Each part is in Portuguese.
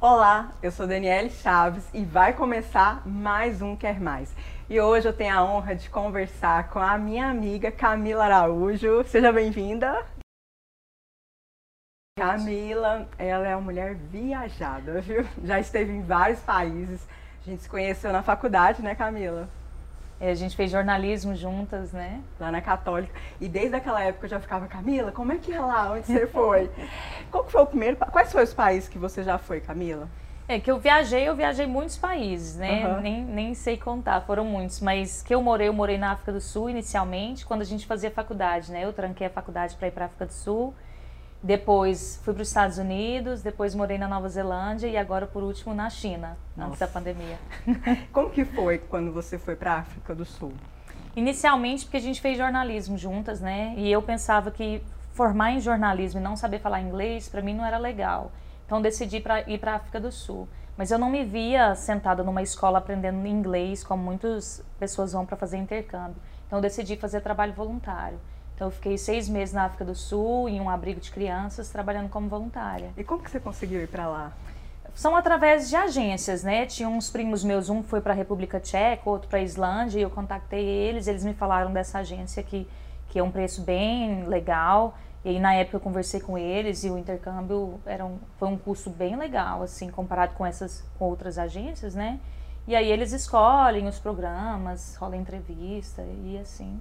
Olá, eu sou Daniele Chaves e vai começar mais um Quer Mais. E hoje eu tenho a honra de conversar com a minha amiga Camila Araújo. Seja bem-vinda. Camila, ela é uma mulher viajada, viu? Já esteve em vários países. A gente se conheceu na faculdade, né, Camila? É, a gente fez jornalismo juntas, né? Lá na Católica. E desde aquela época eu já ficava, Camila, como é que é lá? Onde você foi? Qual foi o primeiro. Quais foram os países que você já foi, Camila? É que eu viajei, eu viajei muitos países, né? Uhum. Nem, nem sei contar, foram muitos. Mas que eu morei, eu morei na África do Sul inicialmente, quando a gente fazia faculdade, né? Eu tranquei a faculdade para ir para a África do Sul. Depois fui para os Estados Unidos, depois morei na Nova Zelândia e agora por último na China, Nossa. antes da pandemia. Como que foi quando você foi para a África do Sul? Inicialmente porque a gente fez jornalismo juntas, né? E eu pensava que formar em jornalismo e não saber falar inglês para mim não era legal. Então decidi para ir para a África do Sul. Mas eu não me via sentada numa escola aprendendo inglês, como muitas pessoas vão para fazer intercâmbio. Então decidi fazer trabalho voluntário. Então eu fiquei seis meses na África do Sul, em um abrigo de crianças, trabalhando como voluntária. E como que você conseguiu ir para lá? São através de agências, né? Tinha uns primos meus, um foi para a República Tcheca, outro para a Islândia, e eu contactei eles, eles me falaram dessa agência que, que é um preço bem legal. E aí, na época eu conversei com eles e o intercâmbio era um, foi um custo bem legal, assim, comparado com essas com outras agências, né? E aí eles escolhem os programas, rola entrevista e assim.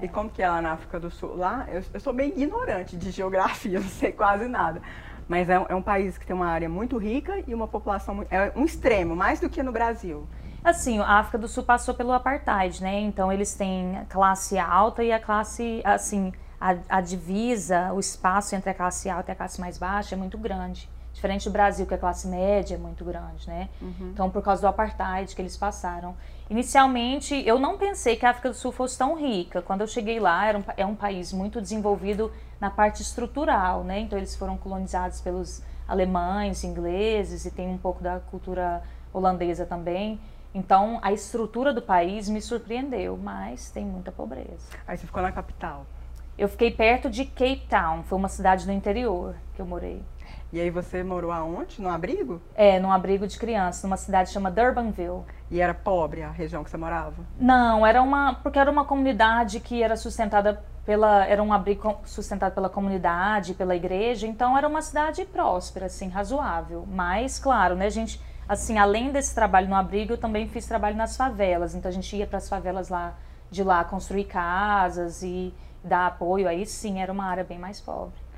É. E como que é lá na África do Sul? Lá, eu, eu sou bem ignorante de geografia, não sei quase nada. Mas é, é, um país que tem uma área muito rica e uma população muito, é um extremo, mais do que no Brasil. Assim, a África do Sul passou pelo apartheid, né? Então eles têm a classe alta e a classe, assim, a, a divisa, o espaço entre a classe alta e a classe mais baixa é muito grande. Diferente do Brasil, que a classe média é muito grande, né? Uhum. Então, por causa do apartheid que eles passaram. Inicialmente, eu não pensei que a África do Sul fosse tão rica. Quando eu cheguei lá, era um, é um país muito desenvolvido na parte estrutural, né? Então, eles foram colonizados pelos alemães, ingleses e tem um pouco da cultura holandesa também. Então, a estrutura do país me surpreendeu, mas tem muita pobreza. Aí você ficou na capital? Eu fiquei perto de Cape Town, foi uma cidade do interior que eu morei. E aí você morou aonde? No abrigo? É, num abrigo de crianças, numa cidade chamada Durbanville. E era pobre a região que você morava? Não, era uma. Porque era uma comunidade que era sustentada pela. Era um abrigo sustentado pela comunidade, pela igreja, então era uma cidade próspera, assim, razoável. Mas, claro, né, a gente. Assim, além desse trabalho no abrigo, eu também fiz trabalho nas favelas. Então a gente ia para as favelas lá de lá construir casas e dar apoio. Aí sim, era uma área bem mais pobre.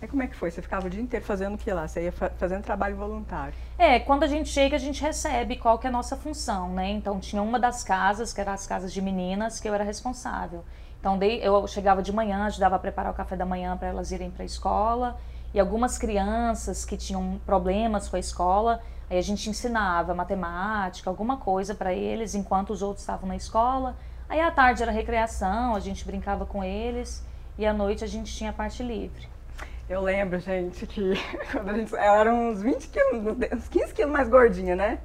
E como é que foi? Você ficava o dia inteiro fazendo o que lá? Você ia fazendo trabalho voluntário? É, quando a gente chega, a gente recebe qual que é a nossa função, né? Então tinha uma das casas, que eram as casas de meninas, que eu era responsável. Então eu chegava de manhã, ajudava a preparar o café da manhã para elas irem para a escola. E algumas crianças que tinham problemas com a escola, aí a gente ensinava matemática, alguma coisa para eles, enquanto os outros estavam na escola. Aí à tarde era recreação, a gente brincava com eles e à noite a gente tinha parte livre. Eu lembro, gente, que quando a gente. Ela era uns 20 quilos, uns 15 quilos mais gordinha, né?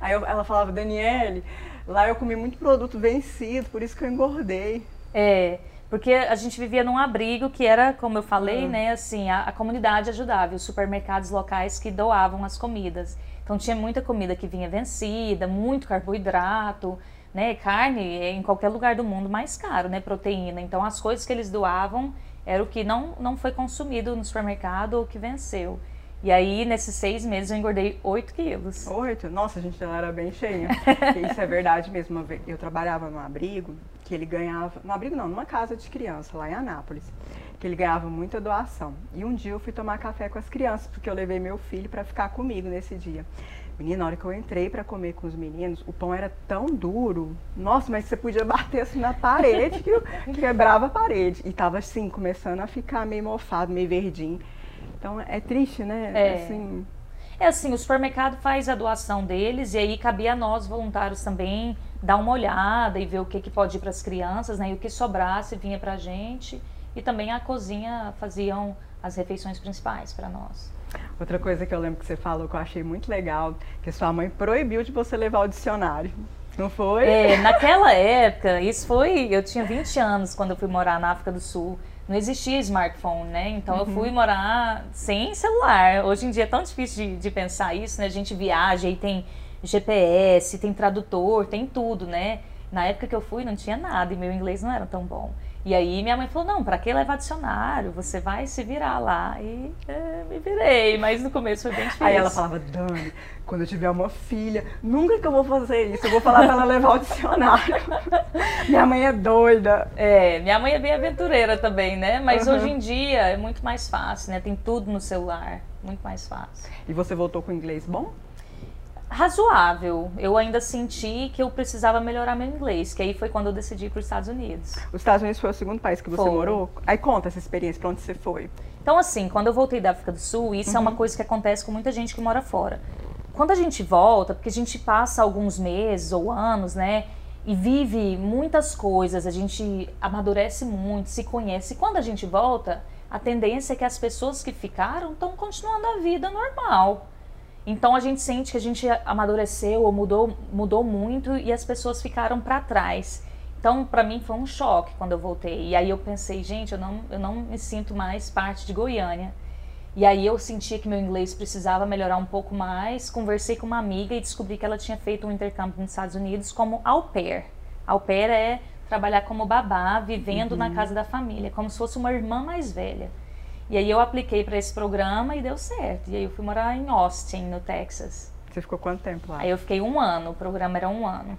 Aí eu, ela falava, Daniele, lá eu comi muito produto vencido, por isso que eu engordei. É, porque a gente vivia num abrigo que era, como eu falei, uhum. né, assim, a, a, comunidade ajudava, os supermercados locais que doavam as comidas. Então tinha muita comida que vinha vencida, muito carboidrato, né, carne em qualquer lugar do mundo mais caro, né, proteína. Então as coisas que eles doavam era o que não, não foi consumido no supermercado ou que venceu. E aí, nesses seis meses, eu engordei 8 quilos. 8? Nossa, a gente, ela era bem cheinha. Isso é verdade mesmo. Eu trabalhava num abrigo que ele ganhava... No abrigo não, numa casa de criança, lá em Anápolis. Que ele ganhava muita doação. E um dia eu fui tomar café com as crianças, porque eu levei meu filho para ficar comigo nesse dia. Menina, na hora que eu entrei para comer com os meninos, o pão era tão duro. Nossa, mas você podia bater assim na parede que, quebrava a parede. E tava assim, começando a ficar meio mofado, meio verdinho. Então é triste, né? É. Assim... É assim, o supermercado faz a doação deles e aí cabia a nós, voluntários, também dar uma olhada e ver o que, que pode ir para as crianças, né? E o que sobrasse vinha para a gente. E também a cozinha faziam as refeições principais para nós. Outra coisa que eu lembro que você falou que eu achei muito legal, que sua mãe proibiu de você levar o dicionário. Não foi? É, naquela época, isso foi. Eu tinha 20 anos quando eu fui morar na África do Sul. não existia smartphone, né? Então uhum. eu fui morar sem celular. Hoje em dia é tão difícil de, de pensar isso, né? A gente viaja e tem GPS, tem tradutor, tem tudo, né? Na época que eu fui não tinha nada e meu inglês não era tão bom. E aí minha mãe falou, não, para que levar dicionário? Você vai se virar lá. E é, me virei, mas no começo foi bem difícil. Aí ela falava, Dani, quando eu tiver uma filha, nunca que eu vou fazer isso, eu vou falar para ela levar o dicionário. minha mãe é doida. É, minha mãe é bem aventureira também, né? Mas uhum. hoje em dia é muito mais fácil, né? Tem tudo no celular, muito mais fácil. E você voltou com inglês bom? Razoável. Eu ainda senti que eu precisava melhorar meu inglês, que aí foi quando eu decidi ir para os Estados Unidos. Os Estados Unidos foi o segundo país que você foi. morou? Aí conta essa experiência, para onde você foi? Então, assim, quando eu voltei da África do Sul, isso uhum. é uma uhum. coisa que acontece com muita gente que mora fora. Quando a gente volta, porque a gente passa alguns meses ou anos, né? E vive muitas coisas, a gente amadurece muito, se conhece. E quando a gente volta, a tendência é que as pessoas que ficaram estão continuando a vida normal. Então a gente sente que a gente amadureceu ou mudou, mudou muito e as pessoas ficaram para trás. Então, para mim foi um choque quando eu voltei. E aí eu pensei, gente, eu não, eu não me sinto mais parte de Goiânia. E aí eu sentia que meu inglês precisava melhorar um pouco mais. Conversei com uma amiga e descobri que ela tinha feito um intercâmbio nos Estados Unidos como au pair. Au pair é trabalhar como babá, vivendo uhum. na casa da família, como se fosse uma irmã mais velha. E aí eu apliquei para esse programa e deu certo. E aí eu fui morar em Austin, no Texas. Você ficou quanto tempo lá? Aí eu fiquei um ano, o programa era um ano.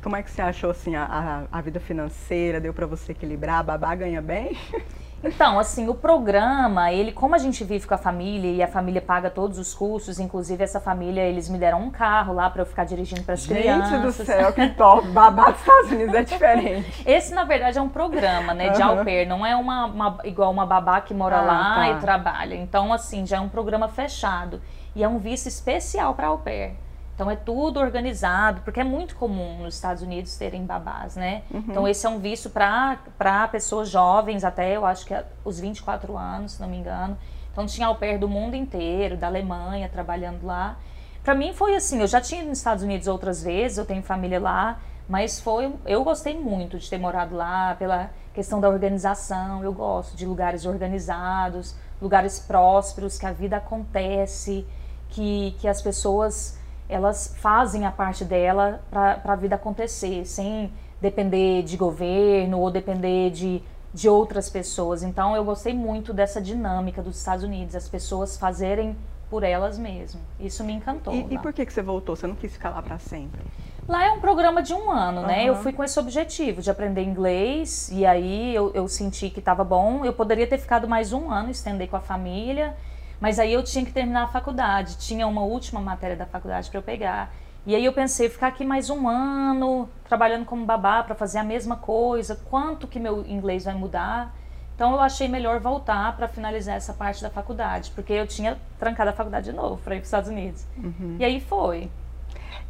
Como é que você achou assim a, a, a vida financeira? Deu para você equilibrar? A babá ganha bem? Então, assim, o programa, ele, como a gente vive com a família e a família paga todos os custos, inclusive essa família, eles me deram um carro lá para eu ficar dirigindo para as crianças. Gente do céu, que top! Babá dos Estados Unidos é diferente. Esse, na verdade, é um programa, né, de uhum. au pair, não é uma, uma, igual uma babá que mora ah, lá tá. e trabalha. Então, assim, já é um programa fechado. E é um visto especial para au pair. Então é tudo organizado, porque é muito comum nos Estados Unidos terem babás, né? Uhum. Então esse é um visto para pessoas jovens, até eu acho que é os 24 anos, se não me engano. Então tinha au pair do mundo inteiro, da Alemanha, trabalhando lá. Para mim foi assim, eu já tinha nos Estados Unidos outras vezes, eu tenho família lá, mas foi, eu gostei muito de ter morado lá pela questão da organização. Eu gosto de lugares organizados, lugares prósperos, que a vida acontece, que, que as pessoas elas fazem a parte dela para a vida acontecer, sem depender de governo ou depender de, de outras pessoas. Então eu gostei muito dessa dinâmica dos Estados Unidos, as pessoas fazerem por elas mesmas. Isso me encantou. E, e por que, que você voltou? Você não quis ficar lá para sempre? Lá é um programa de um ano, né? Uhum. Eu fui com esse objetivo de aprender inglês e aí eu, eu senti que estava bom. Eu poderia ter ficado mais um ano, estender com a família mas aí eu tinha que terminar a faculdade, tinha uma última matéria da faculdade para eu pegar. E aí eu pensei, ficar aqui mais um ano trabalhando como babá para fazer a mesma coisa, quanto que meu inglês vai mudar? Então eu achei melhor voltar para finalizar essa parte da faculdade, porque eu tinha trancado a faculdade de novo para ir para os Estados Unidos. Uhum. E aí foi.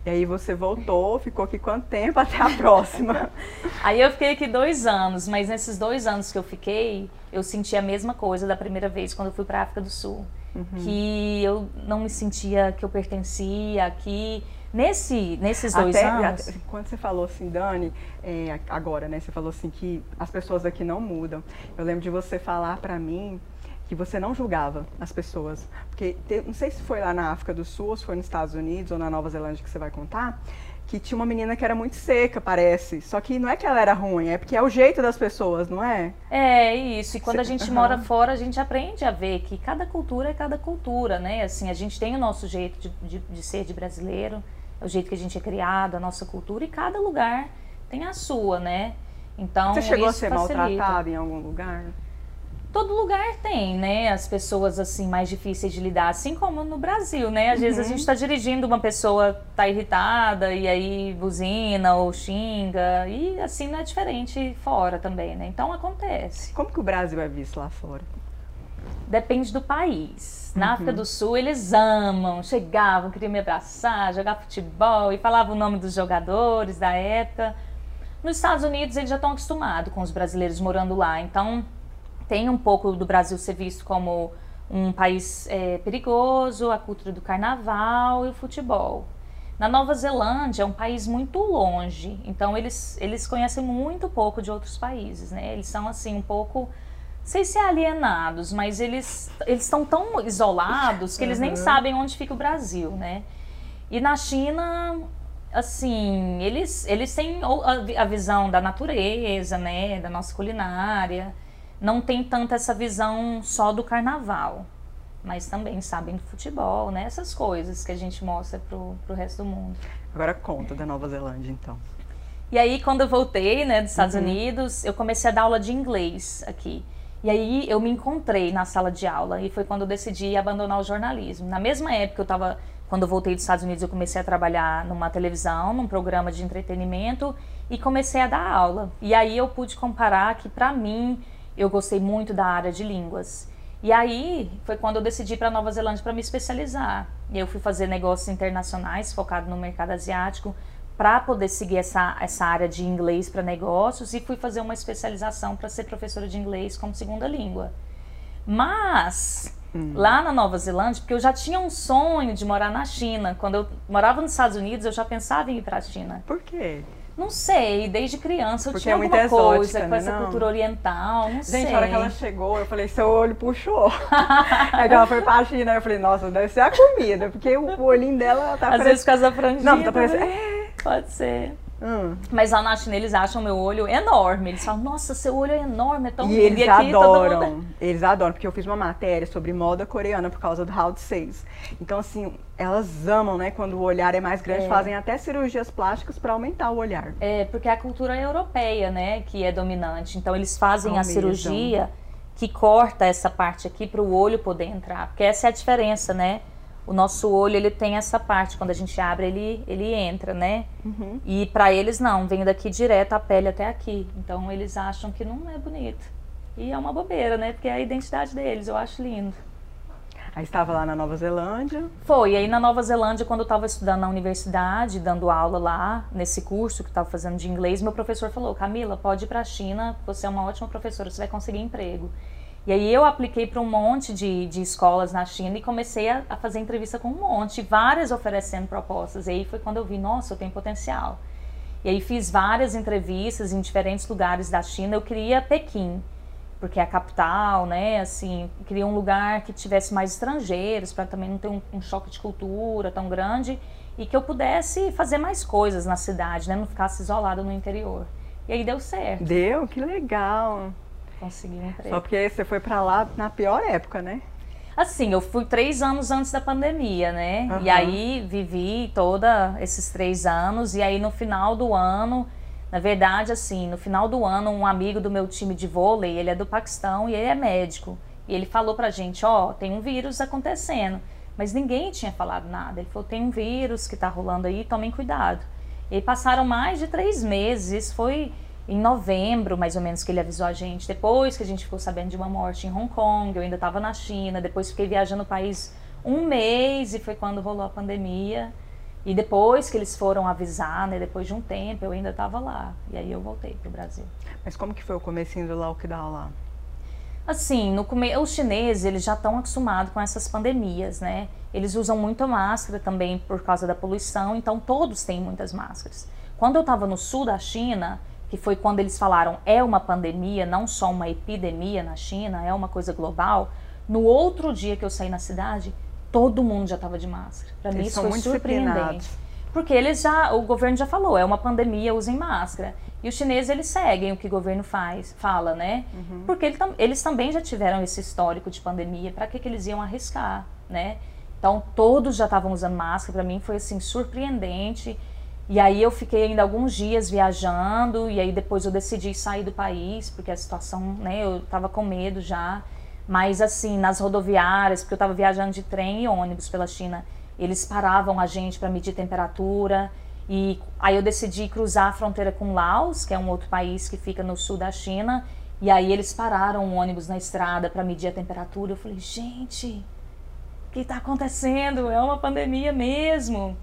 E aí você voltou, ficou aqui quanto tempo até a próxima? aí eu fiquei aqui dois anos, mas nesses dois anos que eu fiquei, eu senti a mesma coisa da primeira vez quando eu fui para a África do Sul. Uhum. Que eu não me sentia que eu pertencia aqui. Nesse, nesses dois até, anos. Até, quando você falou assim, Dani, é, agora, né? Você falou assim que as pessoas aqui não mudam. Eu lembro de você falar para mim que você não julgava as pessoas. Porque te, não sei se foi lá na África do Sul, ou se foi nos Estados Unidos ou na Nova Zelândia que você vai contar, que tinha uma menina que era muito seca, parece. Só que não é que ela era ruim, é porque é o jeito das pessoas, não é? É, isso. E quando a gente uhum. mora fora, a gente aprende a ver que cada cultura é cada cultura, né? Assim, a gente tem o nosso jeito de, de, de ser de brasileiro, é o jeito que a gente é criado, a nossa cultura, e cada lugar tem a sua, né? Então, Você chegou a ser maltratada em algum lugar? Todo lugar tem, né? As pessoas assim mais difíceis de lidar, assim como no Brasil, né? Às uhum. vezes a uhum. gente está dirigindo, uma pessoa tá irritada e aí buzina ou xinga e assim não é diferente fora também, né? Então acontece. Como que o Brasil é visto lá fora? Depende do país. Na uhum. África do Sul eles amam, chegavam, queriam me abraçar, jogar futebol e falavam o nome dos jogadores da época. Nos Estados Unidos eles já estão acostumados com os brasileiros morando lá, então tem um pouco do Brasil ser visto como um país é, perigoso, a cultura do carnaval e o futebol. Na Nova Zelândia é um país muito longe, então eles, eles conhecem muito pouco de outros países, né? Eles são assim um pouco, sei se é alienados, mas eles eles estão tão isolados que eles nem sabem onde fica o Brasil, né? E na China, assim, eles eles têm a, a visão da natureza, né, da nossa culinária, não tem tanta essa visão só do carnaval mas também sabem do futebol, né? Essas coisas que a gente mostra pro, pro resto do mundo. Agora conta da Nova Zelândia, então. E aí, quando eu voltei, né, dos Estados uhum. Unidos, eu comecei a dar aula de inglês aqui. E aí eu me encontrei na sala de aula e foi quando eu decidi abandonar o jornalismo. Na mesma época eu estava, quando eu voltei dos Estados Unidos, eu comecei a trabalhar numa televisão, num programa de entretenimento e comecei a dar aula. E aí eu pude comparar que para mim eu gostei muito da área de línguas. E aí foi quando eu decidi para Nova Zelândia para me especializar. E eu fui fazer negócios internacionais focado no mercado asiático para poder seguir essa, essa área de inglês para negócios e fui fazer uma especialização para ser professora de inglês como segunda língua. Mas hum. lá na Nova Zelândia, porque eu já tinha um sonho de morar na China. Quando eu morava nos Estados Unidos, eu já pensava em ir para a China. Por quê? Não sei, desde criança eu Porque tinha é alguma exótica, coisa né? com essa não. cultura oriental, não Gente, sei. Gente, na hora que ela chegou, eu falei, seu olho puxou. Aí ela foi pra China, eu falei, nossa, deve ser a comida, porque o olhinho dela tá Às parecendo... vezes casa franjinha. Não, tá parecendo... É. Pode ser. Hum. Mas lá na China eles acham meu olho enorme. Eles falam, nossa, seu olho é enorme, é tão e lindo. Eles e aqui adoram. Mundo... Eles adoram, porque eu fiz uma matéria sobre moda coreana por causa do Round 6. Então, assim, elas amam, né? Quando o olhar é mais grande, é. fazem até cirurgias plásticas para aumentar o olhar. É, porque a cultura europeia, né, que é dominante. Então, eles fazem a cirurgia que corta essa parte aqui para o olho poder entrar. Porque essa é a diferença, né? O nosso olho ele tem essa parte quando a gente abre ele ele entra né? Uhum. e para eles não vem daqui direto a pele até aqui. Então eles acham que não é bonito. E é uma bobeira né? Porque é a identidade deles eu acho lindo. Aí estava lá na Nova Zelândia. Foi aí na Nova Zelândia quando eu estava estudando na universidade dando aula lá nesse curso que estava fazendo de inglês meu professor falou Camila pode ir para a China você é uma ótima professora você vai conseguir emprego e aí eu apliquei para um monte de, de escolas na China e comecei a, a, fazer entrevista com um monte, várias oferecendo propostas. E aí foi quando eu vi, nossa, eu tenho potencial. E aí fiz várias entrevistas em diferentes lugares da China. Eu queria Pequim, porque é a capital, né? Assim, queria um lugar que tivesse mais estrangeiros para também não ter um, um, choque de cultura tão grande e que eu pudesse fazer mais coisas na cidade, né? Não ficasse isolado no interior. E aí deu certo. Deu, que legal consegui um emprego. Só porque você foi para lá na pior época, né? Assim, eu fui três anos antes da pandemia, né? Uhum. E aí vivi todos esses três anos. E aí no final do ano, na verdade, assim, no final do ano, um amigo do meu time de vôlei, ele é do Paquistão e ele é médico. E ele falou pra gente: ó, oh, tem um vírus acontecendo. Mas ninguém tinha falado nada. Ele falou: tem um vírus que tá rolando aí, tomem cuidado. E passaram mais de três meses. Isso foi em novembro, mais ou menos, que ele avisou a gente. Depois que a gente ficou sabendo de uma morte em Hong Kong, eu ainda estava na China. Depois fiquei viajando o país um mês e foi quando rolou a pandemia. E depois que eles foram avisar, né, depois de um tempo, eu ainda estava lá. E aí eu voltei para o Brasil. Mas como que foi o comecinho do lockdown lá? Assim, no come... os chineses, eles já estão acostumados com essas pandemias, né? Eles usam muita máscara também por causa da poluição, então todos têm muitas máscaras. Quando eu estava no sul da China, que foi quando eles falaram é uma pandemia, não só uma epidemia na China, é uma coisa global. No outro dia que eu saí na cidade, todo mundo já estava de máscara. Para mim isso foi surpreendente. Porque eles já, o governo já falou, é uma pandemia, usem máscara. E os chineses eles seguem o que o governo faz, fala, né? Uhum. Porque ele, eles também já tiveram esse histórico de pandemia, para que, que eles iam arriscar, né? Então todos já estavam usando máscara, para mim foi assim surpreendente. E aí eu fiquei ainda alguns dias viajando e aí depois eu decidi sair do país porque a situação, né, eu estava com medo já. Mas assim, nas rodoviárias, porque eu estava viajando de trem e ônibus pela China, eles paravam a gente para medir temperatura. E aí eu decidi cruzar a fronteira com Laos, que é um outro país que fica no sul da China. E aí eles pararam o ônibus na estrada para medir a temperatura. Eu falei, gente, o que está acontecendo? É uma pandemia mesmo.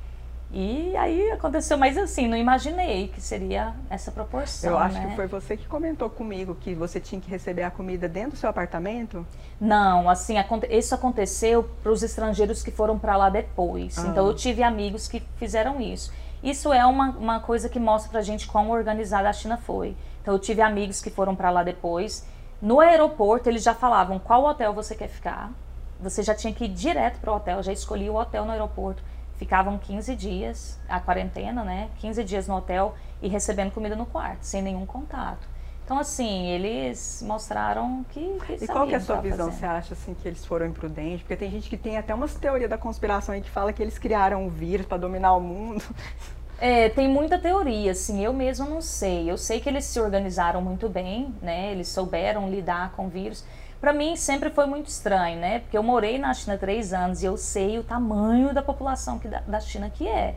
E aí aconteceu, mas assim, não imaginei que seria essa proporção. Eu acho né? que foi você que comentou comigo que você tinha que receber a comida dentro do seu apartamento. Não, assim, isso aconteceu para os estrangeiros que foram para lá depois. Ah. Então eu tive amigos que fizeram isso. Isso é uma, uma coisa que mostra pra gente quão organizada a China foi. Então eu tive amigos que foram para lá depois. No aeroporto eles já falavam qual hotel você quer ficar. Você já tinha que ir direto para o hotel, já escolhi o hotel no aeroporto ficavam 15 dias, a quarentena, né? 15 dias no hotel e recebendo comida no quarto, sem nenhum contato. Então, assim, eles mostraram que. que e qual que é a sua visão? Fazendo. Você acha assim, que eles foram imprudentes? Porque tem gente que tem até umas teorias da conspiração aí que fala que eles criaram um vírus para dominar o mundo. É, tem muita teoria, assim, eu mesmo não sei. Eu sei que eles se organizaram muito bem, né? Eles souberam lidar com o vírus para mim sempre foi muito estranho, né? Porque eu morei na China três anos e eu sei o tamanho da população que, da, da China que é.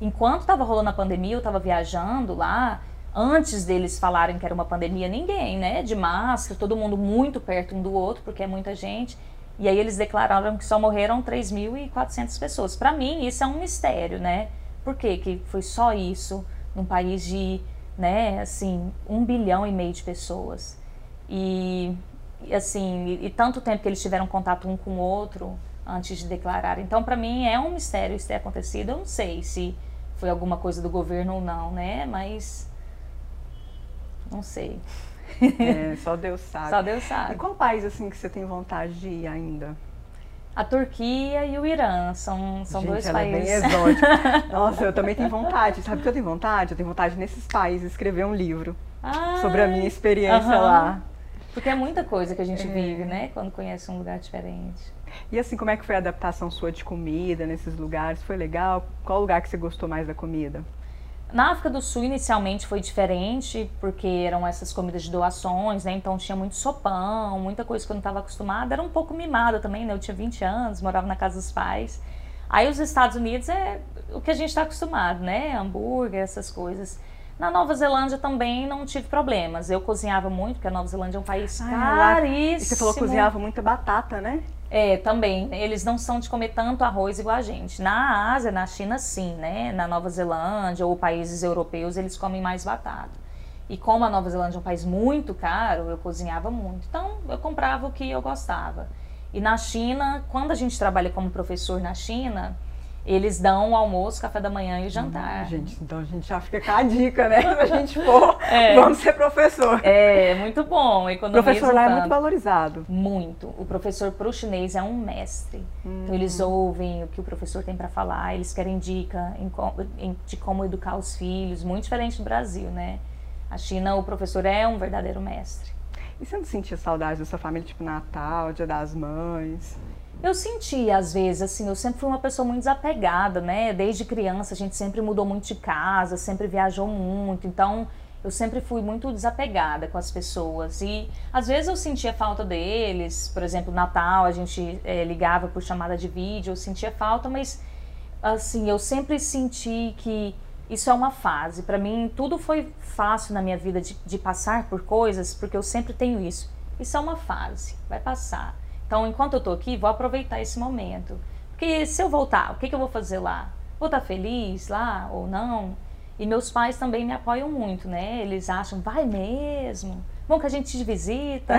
Enquanto estava rolando a pandemia, eu estava viajando lá, antes deles falarem que era uma pandemia, ninguém, né? De máscara, todo mundo muito perto um do outro, porque é muita gente. E aí eles declararam que só morreram 3.400 pessoas. Para mim, isso é um mistério, né? Por quê? que foi só isso num país de, né, assim, um bilhão e meio de pessoas? E assim, e, e, tanto tempo que eles tiveram contato um com o outro antes de declarar. Então, para mim é um mistério isso ter acontecido. Eu não sei se foi alguma coisa do governo ou não, né? Mas não sei. É, só Deus sabe. Só Deus sabe. E qual país assim que você tem vontade de ir ainda? A Turquia e o Irã são, são Gente, dois ela países. É bem exótico. Nossa, eu também tenho vontade. Sabe o que eu tenho vontade? Eu tenho vontade nesses países escrever um livro Ai, sobre a minha experiência uh -huh. lá. Porque é muita coisa que a gente é. vive, né? Quando conhece um lugar diferente. E assim, como é que foi a adaptação sua de comida nesses lugares? Foi legal? Qual lugar que você gostou mais da comida? Na África do Sul, inicialmente, foi diferente, porque eram essas comidas de doações, né? Então tinha muito sopão, muita coisa que eu não estava acostumada. Era um pouco mimada também, né? Eu tinha 20 anos, morava na casa dos pais. Aí os Estados Unidos é o que a gente está acostumado, né? Hambúrguer, essas coisas. Na Nova Zelândia também não tive problemas. Eu cozinhava muito, porque a Nova Zelândia é um país ah, caríssimo. E você falou que cozinhava muita batata, né? É, também. Eles não são de comer tanto arroz igual a gente. Na Ásia, na China, sim, né? Na Nova Zelândia ou países europeus, eles comem mais batata. E como a Nova Zelândia é um país muito caro, eu cozinhava muito. Então, eu comprava o que eu gostava. E na China, quando a gente trabalha como professor na China, eles dão o almoço, café da manhã e o jantar. Hum, gente, então a gente já fica com a dica, né? Se a gente for, é. vamos ser professor. É, muito bom. O professor lá é muito valorizado. Muito. O professor para o chinês é um mestre. Hum. Então eles ouvem o que o professor tem para falar, eles querem dica em, em, de como educar os filhos, muito diferente do Brasil, né? A China, o professor é um verdadeiro mestre. E você não sentia saudade da sua família, tipo Natal, Dia das Mães? Eu senti, às vezes, assim, eu sempre fui uma pessoa muito desapegada, né? Desde criança a gente sempre mudou muito de casa, sempre viajou muito, então eu sempre fui muito desapegada com as pessoas. E às vezes eu sentia falta deles, por exemplo, Natal a gente é, ligava por chamada de vídeo, eu sentia falta, mas assim, eu sempre senti que isso é uma fase. Para mim, tudo foi fácil na minha vida de, de passar por coisas, porque eu sempre tenho isso. Isso é uma fase, vai passar. Então, enquanto eu estou aqui, vou aproveitar esse momento. Porque se eu voltar, o que, que eu vou fazer lá? Vou estar tá feliz lá ou não? E meus pais também me apoiam muito, né? Eles acham, vai mesmo? Bom que a gente te visita.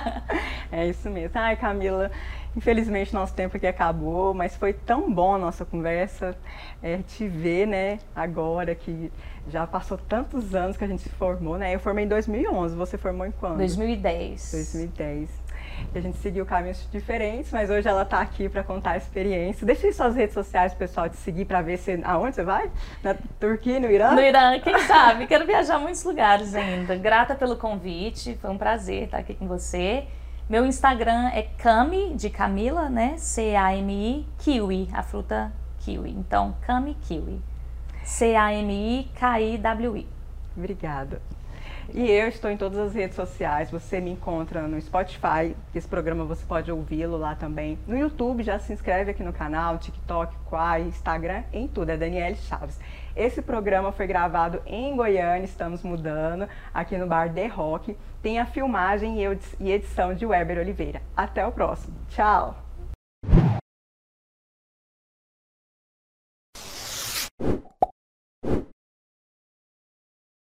é isso mesmo. Ai, Camila, infelizmente nosso tempo aqui acabou, mas foi tão bom a nossa conversa, é, te ver, né, agora que já passou tantos anos que a gente se formou, né? Eu formei em 2011, você formou em quando? 2010. 2010 a gente seguiu caminhos diferentes, mas hoje ela está aqui para contar a experiência. Deixa aí suas redes sociais pessoal te seguir para ver se, aonde você vai? Na Turquia, no Irã? No Irã, quem sabe? Quero viajar a muitos lugares ainda. Grata pelo convite, foi um prazer estar aqui com você. Meu Instagram é Cami, de Camila, né? C-A-M-I, Kiwi, a fruta kiwi. Então, Cami Kiwi. C-A-M-I-K-I-W-I. Obrigada. E eu estou em todas as redes sociais. Você me encontra no Spotify. Esse programa você pode ouvi-lo lá também. No YouTube, já se inscreve aqui no canal, TikTok, Quai, Instagram, em tudo. É Daniele Chaves. Esse programa foi gravado em Goiânia, estamos mudando, aqui no Bar The Rock. Tem a filmagem e edição de Weber Oliveira. Até o próximo. Tchau!